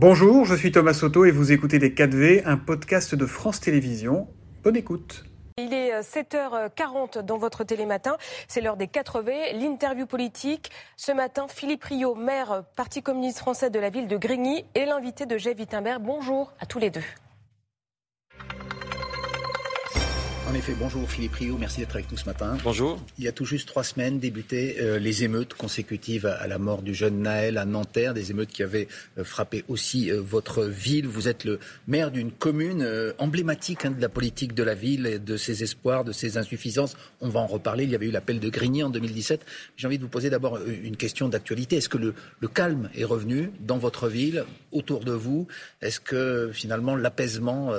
Bonjour, je suis Thomas Soto et vous écoutez Les 4V, un podcast de France Télévisions. Bonne écoute. Il est 7h40 dans votre télématin. C'est l'heure des 4V, l'interview politique. Ce matin, Philippe Rio, maire Parti communiste français de la ville de Grigny, et l'invité de Jeff Wittenberg. Bonjour à tous les deux. En effet, bonjour Philippe Rio, merci d'être avec nous ce matin. Bonjour. Il y a tout juste trois semaines débutaient euh, les émeutes consécutives à, la mort du jeune Naël à Nanterre, des émeutes qui avaient euh, frappé aussi euh, votre ville. Vous êtes le maire d'une commune emblématique hein, de la politique de la ville, et de ses espoirs, de ses insuffisances. On va en reparler. Il y avait eu l'appel de Grigny en 2017. J'ai envie de vous poser d'abord une question d'actualité. Est-ce que le, le calme est revenu dans votre ville, autour de vous? Est-ce que finalement l'apaisement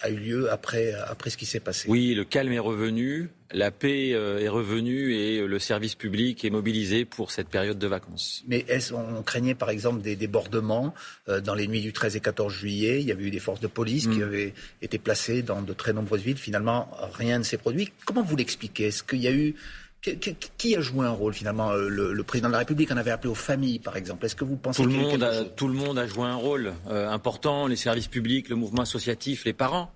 a eu lieu après, après ce qui s'est passé? Oui, le calme est revenu, la paix euh, est revenue et le service public est mobilisé pour cette période de vacances. Mais est-ce on craignait par exemple des débordements euh, dans les nuits du 13 et 14 juillet? Il y avait eu des forces de police qui mm. avaient été placées dans de très nombreuses villes. Finalement, rien ne s'est produit. Comment vous l'expliquez? Est-ce qu'il y a eu qui a joué un rôle finalement euh, le, président de la République en avait appelé aux familles, par exemple. Est-ce que vous pensez tout le monde a, tout le monde a joué un rôle euh, important, les services publics, le mouvement associatif, les parents,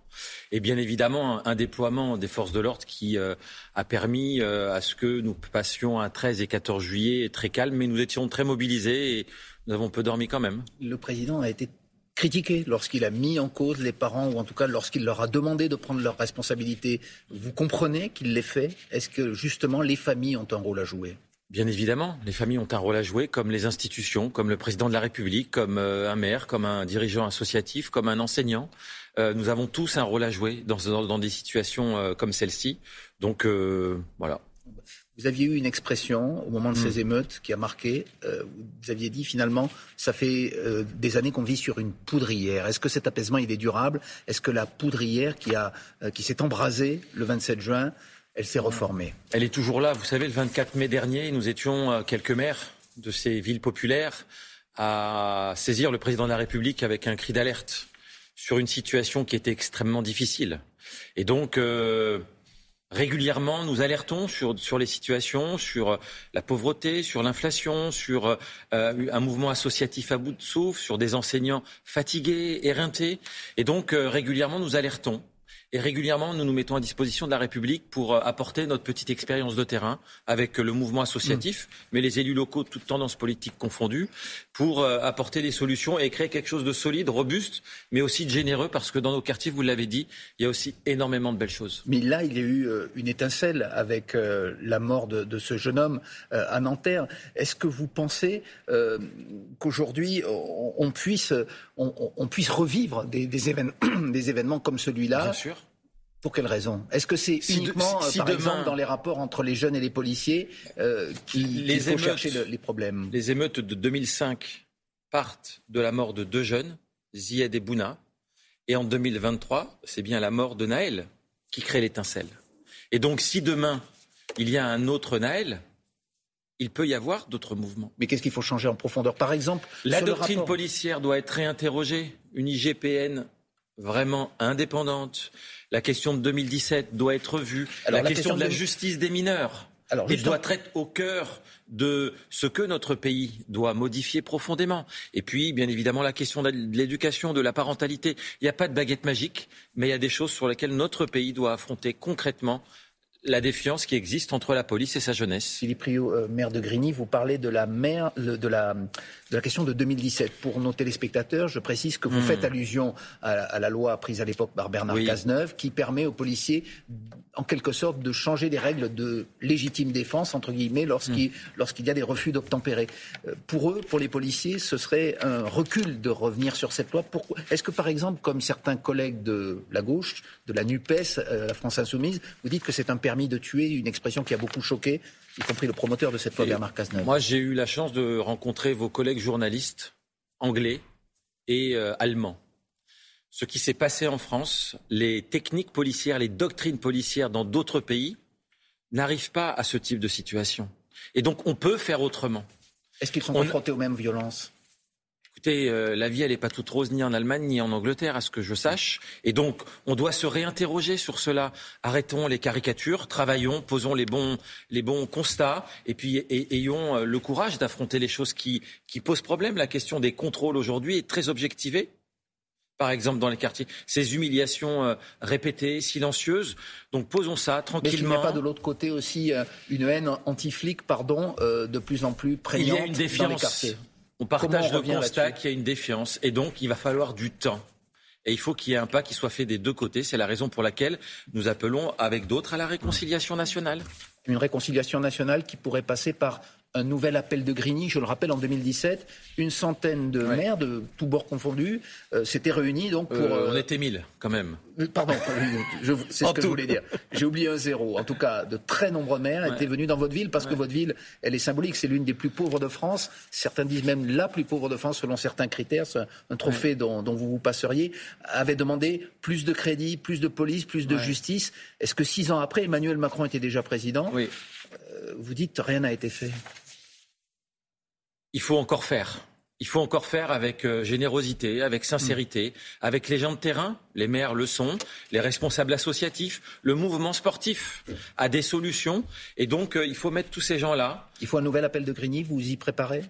et bien évidemment un déploiement des forces de l'ordre qui euh, a permis à ce que nous passions un 13 et 14 juillet très calme, mais nous étions très mobilisés et nous avons peu dormi quand même. Le président a été critiqué lorsqu'il a mis en cause les parents ou en tout cas lorsqu'il leur a demandé de prendre leurs responsabilités. Vous comprenez qu'il l'ait fait? Est-ce que justement les familles ont un rôle à jouer? Bien évidemment, les familles ont un rôle à jouer, comme les institutions, comme le président de la République, comme euh, un maire, comme un dirigeant associatif, comme un enseignant. Euh, nous avons tous un rôle à jouer dans, dans, des situations euh, comme celle-ci. Donc voilà. Vous aviez eu une expression au moment de ces hmm. émeutes qui a marqué. Euh, vous aviez dit finalement, ça fait euh, des années qu'on vit sur une poudrière. Est-ce que cet apaisement il est durable? Est-ce que la poudrière qui, a, euh, qui s'est embrasée le 27 juin, elle s'est reformée? Elle est toujours là. Vous savez, le 24 mai dernier, nous étions quelques maires de ces villes populaires à saisir le président de la République avec un cri d'alerte sur une situation qui était extrêmement difficile. Et donc Régulièrement, nous alertons sur, sur les situations, sur la pauvreté, sur l'inflation, sur euh, un mouvement associatif à bout de souffle, sur des enseignants fatigués, éreintés. Et donc, euh, régulièrement, nous alertons et régulièrement, nous nous mettons à disposition de la République pour euh, apporter notre petite expérience de terrain avec le mouvement associatif, mm. mais les élus locaux, toutes tendances politiques confondues, pour euh, apporter des solutions et créer quelque chose de solide, robuste, mais aussi de généreux, parce que dans nos quartiers, vous l'avez dit, il y a aussi énormément de belles choses. Mais là, il y a eu euh, une étincelle avec la mort de, ce jeune homme à Nanterre. Est-ce que vous pensez qu'aujourd'hui, on, puisse, on, puisse revivre des, des, des événements comme celui-là Bien sûr. Pour quelle raison? Est-ce que c'est uniquement, euh, par exemple, dans les rapports entre les jeunes et les policiers euh, qu'il faut chercher les problèmes? Les émeutes de 2005 partent de la mort de deux jeunes, Ziad et Bouna, et en 2023, c'est bien la mort de Naël qui crée l'étincelle. Et donc, si demain il y a un autre Naël, il peut y avoir d'autres mouvements. Mais qu'est-ce qu'il faut changer en profondeur? Par exemple, la doctrine policière doit être réinterrogée. Une IGPN vraiment indépendante. La question de 2017 doit être vue. la, question, de la justice des mineurs. Alors, doit être au cœur de ce que notre pays doit modifier profondément. Et puis, bien évidemment, la question de l'éducation, de la parentalité. Il n'y a pas de baguette magique, mais il y a des choses sur lesquelles notre pays doit affronter concrètement la défiance qui existe entre la police et sa jeunesse. Philippe Rio, euh, maire de Grigny, vous parlez de la, de, la, de la question de 2017. Pour nos téléspectateurs, je précise que vous hmm. faites allusion à, la loi prise à l'époque par Bernard Cazeneuve qui permet aux policiers, en quelque sorte, de changer les règles de légitime défense, entre guillemets, lorsqu'il hmm. lorsqu'il y a des refus d'obtempérer. Euh, pour eux, pour les policiers, ce serait un recul de revenir sur cette loi. Est-ce que, par exemple, comme certains collègues de la gauche, de la NUPES, euh, la France Insoumise, vous dites que c'est un permis de tuer, une expression qui a beaucoup choqué, y compris le promoteur de cette loi, Bernard Cazeneuve. Moi, j'ai eu la chance de rencontrer vos collègues journalistes anglais et euh, allemands. Ce qui s'est passé en France, les techniques policières, les doctrines policières dans d'autres pays n'arrivent pas à ce type de situation. Et donc, on peut faire autrement. Est-ce qu'ils sont confrontés aux mêmes violences? Écoutez, euh, la vie, elle n'est pas toute rose ni en Allemagne ni en Angleterre, à ce que je sache. Et donc, on doit se réinterroger sur cela. Arrêtons les caricatures, travaillons, posons les bons, les bons constats, et puis ayons euh, le courage d'affronter les choses qui, qui posent problème. La question des contrôles aujourd'hui est très objectivée par exemple, dans les quartiers. Ces humiliations euh, répétées, silencieuses. Donc posons ça tranquillement. Mais il n'y a pas de l'autre côté aussi une haine anti-flic, pardon, de plus en plus prégnante il y a une défiance. dans les quartiers on partage le constat qu'il y a une défiance et donc il va falloir du temps. Et il faut qu'il y ait un pas qui soit fait des deux côtés. C'est la raison pour laquelle nous appelons avec d'autres à la réconciliation nationale. Une réconciliation nationale qui pourrait passer par un nouvel appel de Grigny. Je le rappelle, en 2017, une centaine de maires, de tous bords confondus, euh, s'étaient réunis donc pour. Euh, on était mille, quand même. Euh, pardon, c'est ce que je voulais dire. J'ai oublié un zéro. En tout cas, de très nombreux maires étaient venus dans votre ville parce que votre ville, elle est symbolique. C'est l'une des plus pauvres de France. Certains disent même la plus pauvre de France selon certains critères. C'est un trophée dont, dont, vous vous passeriez. Avait demandé plus de crédit, plus de police, plus de justice. Est-ce que six ans après, Emmanuel Macron était déjà président? Oui. vous dites rien n'a été fait il faut encore faire. Il faut encore faire avec euh, générosité, avec sincérité, avec les gens de terrain, les maires le sont, les responsables associatifs, le mouvement sportif a des solutions. Et donc, euh, il faut mettre tous ces gens-là. Il faut un nouvel appel de Grigny, vous y préparez?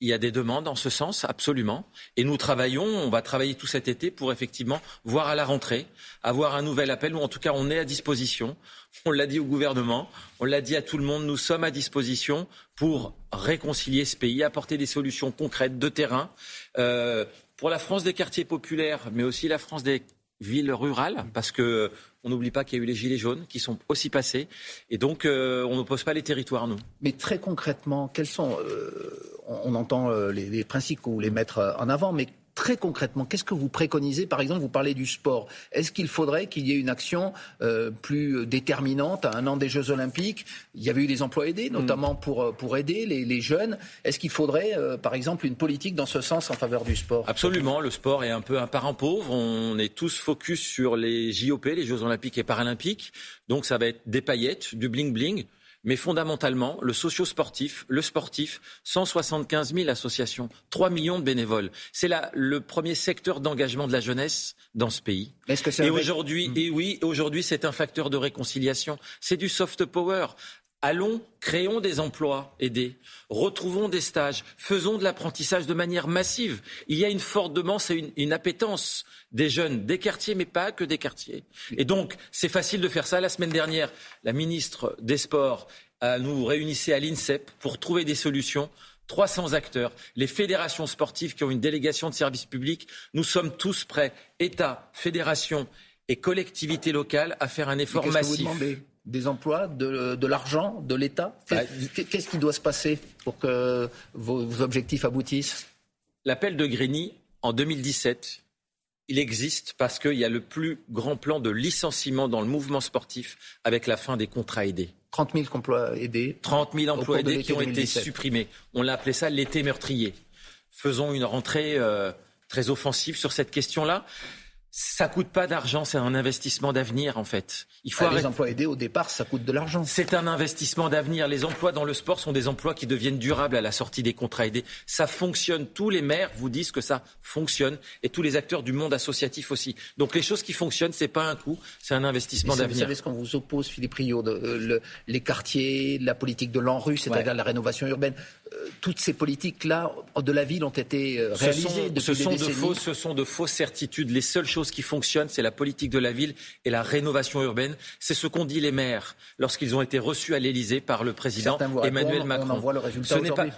Il y a des demandes en ce sens, absolument. Et nous travaillons, on va travailler tout cet été pour effectivement voir à la rentrée, avoir un nouvel appel, ou en tout cas on est à disposition. On l'a dit au gouvernement, on l'a dit à tout le monde, nous sommes à disposition pour réconcilier ce pays, apporter des solutions concrètes de terrain. Euh, pour la France des quartiers populaires, mais aussi la France des villes rurales, parce que on n'oublie pas qu'il y a eu les gilets jaunes qui sont aussi passés, et donc euh, on n'oppose pas les territoires, nous. Mais très concrètement, quels sont euh, on, entend euh, les, les, principes ou les mettre en avant, mais très concrètement, qu'est-ce que vous préconisez Par exemple, vous parlez du sport. Est-ce qu'il faudrait qu'il y ait une action euh, plus déterminante à un an des Jeux Olympiques? Il y avait eu des emplois aidés, notamment pour, euh, pour aider les, les jeunes. Est-ce qu'il faudrait, euh, par exemple, une politique dans ce sens en faveur du sport? Absolument. Le sport est un peu un parent pauvre. On est tous focus sur les JOP, les Jeux Olympiques et Paralympiques. Donc ça va être des paillettes, du bling-bling mais fondamentalement, le socio-sportif, le sportif, 175 000 associations, 3 millions de bénévoles. C'est le premier secteur d'engagement de la jeunesse dans ce pays. Est-ce que et aujourd'hui, mmh. et oui, aujourd'hui, c'est un facteur de réconciliation. C'est du soft power. Allons, créons des emplois aidés, retrouvons des stages, faisons de l'apprentissage de manière massive. Il y a une forte demande et une, une, appétence des jeunes, des quartiers, mais pas que des quartiers. Et donc, c'est facile de faire ça. La semaine dernière, la ministre des Sports a nous réunissait à l'INSEP pour trouver des solutions. 300 acteurs, les fédérations sportives qui ont une délégation de service public, nous sommes tous prêts, État, fédération et collectivités locales, à faire un effort massif des emplois, de, l'argent, de l'État Qu'est-ce qui doit se passer pour que vos, objectifs aboutissent? L'appel de Grigny, en 2017, il existe parce qu'il y a le plus grand plan de licenciement dans le mouvement sportif avec la fin des contrats aidés. 30 000 emplois aidés 30 000 emplois aidés qui ont été supprimés. On l'a appelé ça l'été meurtrier. Faisons une rentrée euh, très offensive sur cette question-là. Ça coûte pas d'argent, c'est un investissement d'avenir en fait. Il faut ah, Les emplois aidés au départ, ça coûte de l'argent. C'est un investissement d'avenir. Les emplois dans le sport sont des emplois qui deviennent durables à la sortie des contrats aidés. Ça fonctionne. Tous les maires vous disent que ça fonctionne et tous les acteurs du monde associatif aussi. Donc les choses qui fonctionnent, c'est pas un coût, c'est un investissement d'avenir. Vous savez ce qu'on vous oppose, Philippe Rio, de, euh, les quartiers, la politique de l'ANRU, c'est-à-dire la rénovation urbaine. Euh, toutes ces politiques-là de la ville ont été euh, réalisées ce sont, de fausses, ce sont de fausses certitudes. Les seules choses qui fonctionnent, c'est la politique de la ville et la rénovation urbaine. C'est ce qu'ont dit les maires lorsqu'ils ont été reçus à l'Élysée par le président Emmanuel Macron.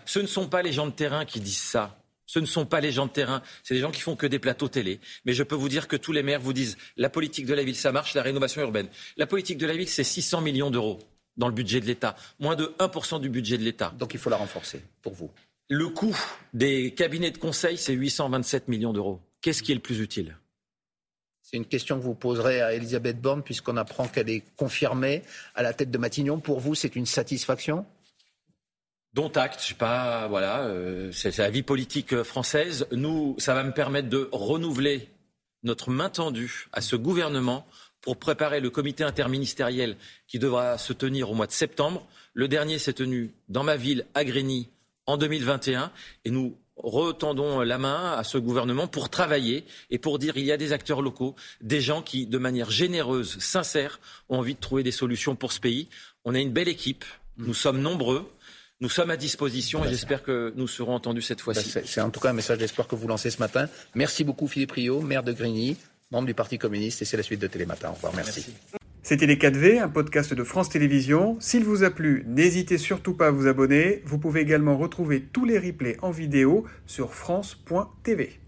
ce ne sont pas les gens de terrain qui disent ça. Ce ne sont pas les gens de terrain, c'est des gens qui font que des plateaux télé. Mais je peux vous dire que tous les maires vous disent la politique de la ville, ça marche, la rénovation urbaine. La politique de la ville, c'est 600 millions d'euros dans le budget de l'État, moins de 1% du budget de l'État. Donc il faut la renforcer, pour vous. Le coût des cabinets de conseil, c'est 827 millions d'euros. Qu'est-ce qui est le plus utile? C'est une question que vous poserez à Elisabeth Borne, puisqu'on apprend qu'elle est confirmée à la tête de Matignon. Pour vous, c'est une satisfaction? Dont acte, je sais pas, voilà, euh, c'est la vie politique française. Nous, ça va me permettre de renouveler notre main tendue à ce gouvernement pour préparer le comité interministériel qui devra se tenir au mois de septembre. Le dernier s'est tenu dans ma ville, à Grigny, en 2021, et nous retendons la main à ce gouvernement pour travailler et pour dire il y a des acteurs locaux, des gens qui, de manière généreuse, sincère, ont envie de trouver des solutions pour ce pays. On a une belle équipe, nous sommes nombreux. Nous sommes à disposition et j'espère que nous serons entendus cette fois-ci. Bah, c'est en tout cas un message d'espoir que vous lancez ce matin. Merci beaucoup Philippe Rio, maire de Grigny, membre du Parti communiste et c'est la suite de Télématin. Au revoir, merci. C'était Les 4V, un podcast de France Télévisions. S'il vous a plu, n'hésitez surtout pas à vous abonner. Vous pouvez également retrouver tous les replays en vidéo sur France.tv.